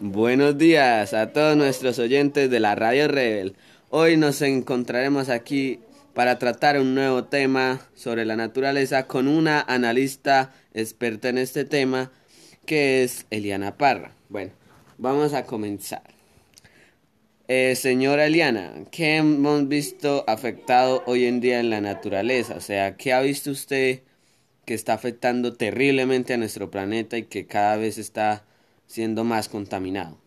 Buenos días a todos nuestros oyentes de la Radio Rebel. Hoy nos encontraremos aquí para tratar un nuevo tema sobre la naturaleza con una analista experta en este tema que es Eliana Parra. Bueno, vamos a comenzar. Eh, señora Eliana, ¿qué hemos visto afectado hoy en día en la naturaleza? O sea, ¿qué ha visto usted que está afectando terriblemente a nuestro planeta y que cada vez está siendo más contaminado?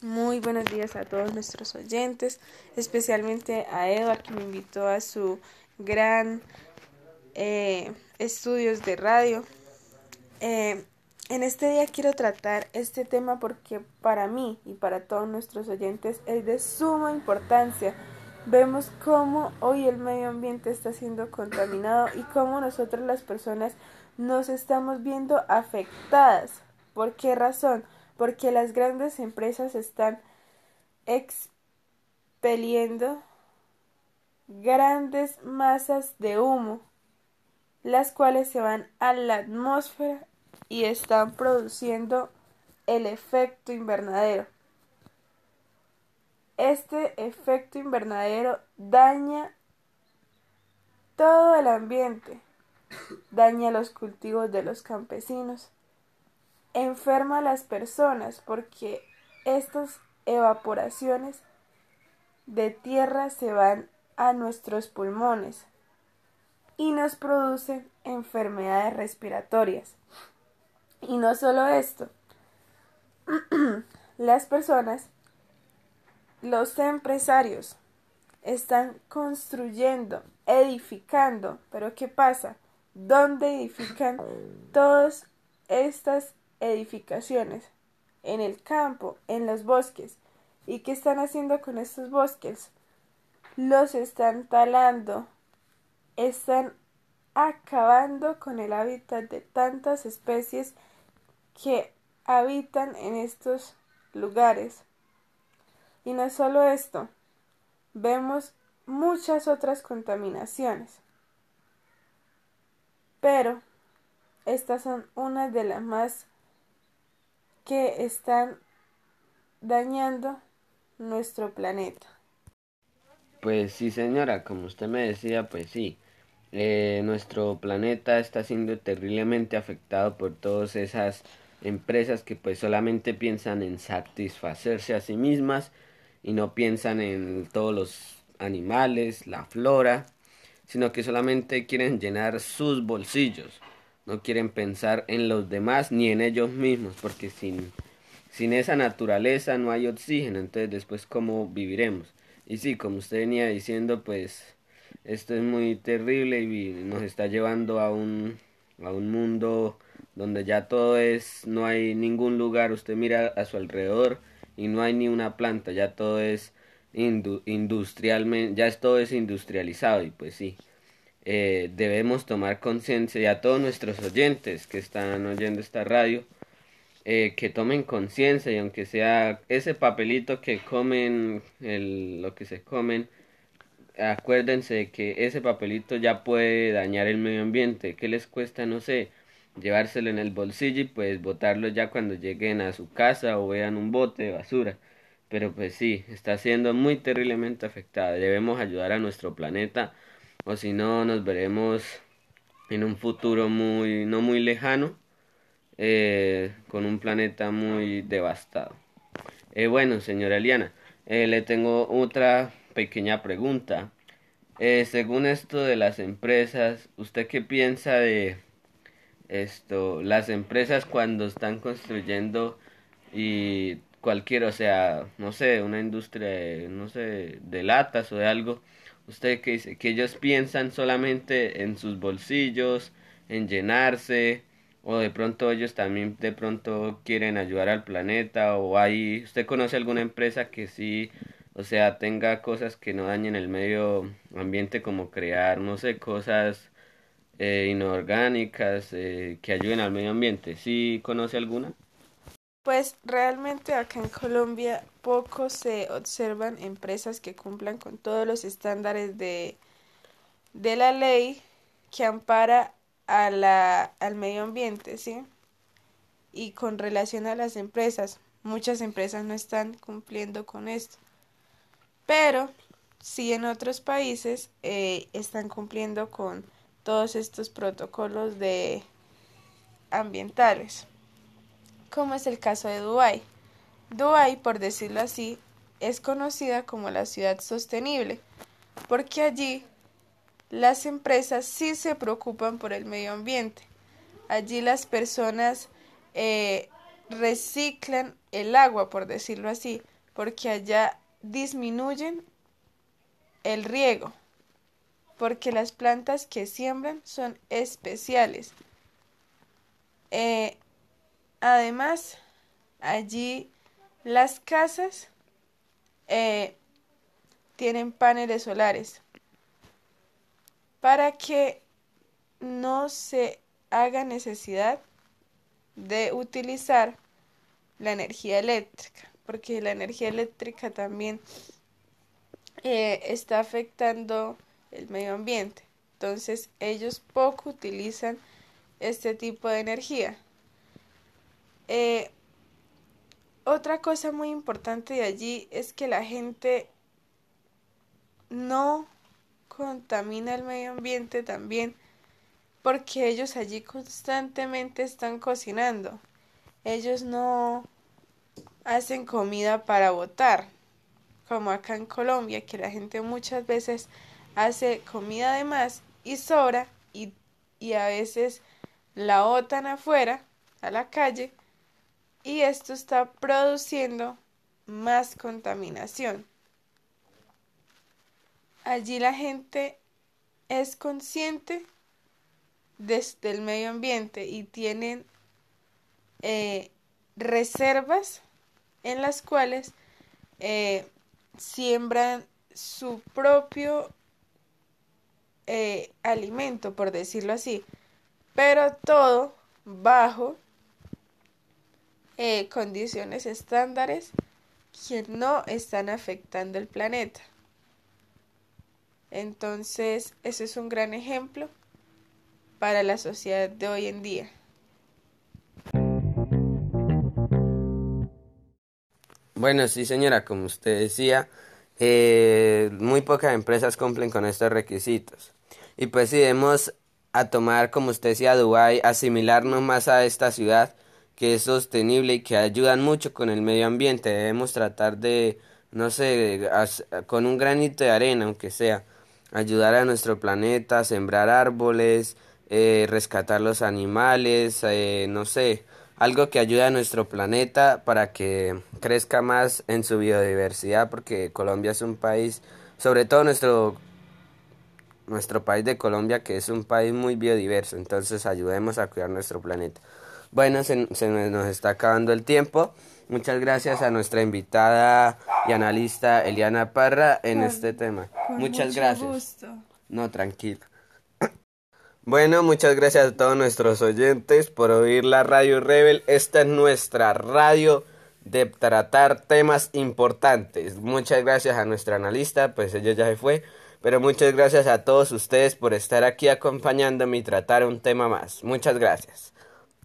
Muy buenos días a todos nuestros oyentes, especialmente a Edward que me invitó a su gran eh, estudios de radio. Eh, en este día quiero tratar este tema porque para mí y para todos nuestros oyentes es de suma importancia. Vemos cómo hoy el medio ambiente está siendo contaminado y cómo nosotros las personas nos estamos viendo afectadas. ¿Por qué razón? porque las grandes empresas están expeliendo grandes masas de humo, las cuales se van a la atmósfera y están produciendo el efecto invernadero. Este efecto invernadero daña todo el ambiente, daña los cultivos de los campesinos, enferma a las personas porque estas evaporaciones de tierra se van a nuestros pulmones y nos producen enfermedades respiratorias. Y no solo esto, las personas, los empresarios, están construyendo, edificando, pero ¿qué pasa? ¿Dónde edifican todas estas edificaciones, en el campo, en los bosques. ¿Y qué están haciendo con estos bosques? Los están talando, están acabando con el hábitat de tantas especies que habitan en estos lugares. Y no solo esto, vemos muchas otras contaminaciones. Pero estas son unas de las más que están dañando nuestro planeta. Pues sí, señora, como usted me decía, pues sí. Eh, nuestro planeta está siendo terriblemente afectado por todas esas empresas que pues solamente piensan en satisfacerse a sí mismas y no piensan en todos los animales, la flora, sino que solamente quieren llenar sus bolsillos. No quieren pensar en los demás ni en ellos mismos, porque sin, sin esa naturaleza no hay oxígeno, entonces después cómo viviremos. Y sí, como usted venía diciendo, pues esto es muy terrible y nos está llevando a un, a un mundo donde ya todo es, no hay ningún lugar, usted mira a su alrededor y no hay ni una planta, ya todo es industrialmente, ya todo es industrializado y pues sí, eh, debemos tomar conciencia y a todos nuestros oyentes que están oyendo esta radio, eh, que tomen conciencia y aunque sea ese papelito que comen, el, lo que se comen, acuérdense de que ese papelito ya puede dañar el medio ambiente. ¿Qué les cuesta? No sé, llevárselo en el bolsillo y pues botarlo ya cuando lleguen a su casa o vean un bote de basura. Pero pues sí, está siendo muy terriblemente afectada. Debemos ayudar a nuestro planeta o si no nos veremos en un futuro muy no muy lejano eh, con un planeta muy devastado. Eh, bueno, señora Eliana, eh, le tengo otra pequeña pregunta. según esto de las empresas, ¿usted qué piensa de esto? Las empresas cuando están construyendo y cualquier, o sea, no sé, una industria, no sé, de latas o de algo, usted que dice que ellos piensan solamente en sus bolsillos, en llenarse, o de pronto ellos también de pronto quieren ayudar al planeta, o hay, usted conoce alguna empresa que sí, o sea, tenga cosas que no dañen el medio ambiente como crear, no sé, cosas eh, inorgánicas eh, que ayuden al medio ambiente. ¿Sí conoce alguna? Pues realmente acá en Colombia poco se observan empresas que cumplan con todos los estándares de, de la ley que ampara a la, al medio ambiente, ¿sí? Y con relación a las empresas, muchas empresas no están cumpliendo con esto. Pero sí en otros países eh, están cumpliendo con todos estos protocolos de ambientales, como es el caso de Dubái. Dubái, por decirlo así, es conocida como la ciudad sostenible, porque allí las empresas sí se preocupan por el medio ambiente. Allí las personas eh, reciclan el agua, por decirlo así, porque allá disminuyen el riego, porque las plantas que siembran son especiales. Eh, además, allí las casas eh, tienen paneles solares para que no se haga necesidad de utilizar la energía eléctrica, porque la energía eléctrica también eh, está afectando el medio ambiente. Entonces ellos poco utilizan este tipo de energía. Eh, otra cosa muy importante de allí es que la gente no contamina el medio ambiente también porque ellos allí constantemente están cocinando. Ellos no hacen comida para botar, como acá en Colombia, que la gente muchas veces hace comida de más y sobra y, y a veces la botan afuera, a la calle, y esto está produciendo más contaminación. Allí la gente es consciente del medio ambiente y tienen eh, reservas en las cuales eh, siembran su propio eh, alimento, por decirlo así, pero todo bajo condiciones estándares que no están afectando el planeta. Entonces, ese es un gran ejemplo para la sociedad de hoy en día. Bueno, sí señora, como usted decía, eh, muy pocas empresas cumplen con estos requisitos. Y pues si debemos a tomar, como usted decía, Dubái, asimilarnos más a esta ciudad que es sostenible y que ayudan mucho con el medio ambiente. Debemos tratar de, no sé, con un granito de arena, aunque sea, ayudar a nuestro planeta, sembrar árboles, eh, rescatar los animales, eh, no sé, algo que ayude a nuestro planeta para que crezca más en su biodiversidad, porque Colombia es un país, sobre todo nuestro nuestro país de Colombia, que es un país muy biodiverso, entonces ayudemos a cuidar nuestro planeta. Bueno, se, se nos está acabando el tiempo. Muchas gracias a nuestra invitada y analista Eliana Parra en este tema. muchas gracias. No, tranquilo. Bueno, muchas gracias a todos nuestros oyentes por oír la Radio Rebel. Esta es nuestra radio de tratar temas importantes. Muchas gracias a nuestra analista, pues ella ya se fue. Pero muchas gracias a todos ustedes por estar aquí acompañándome y tratar un tema más. Muchas gracias.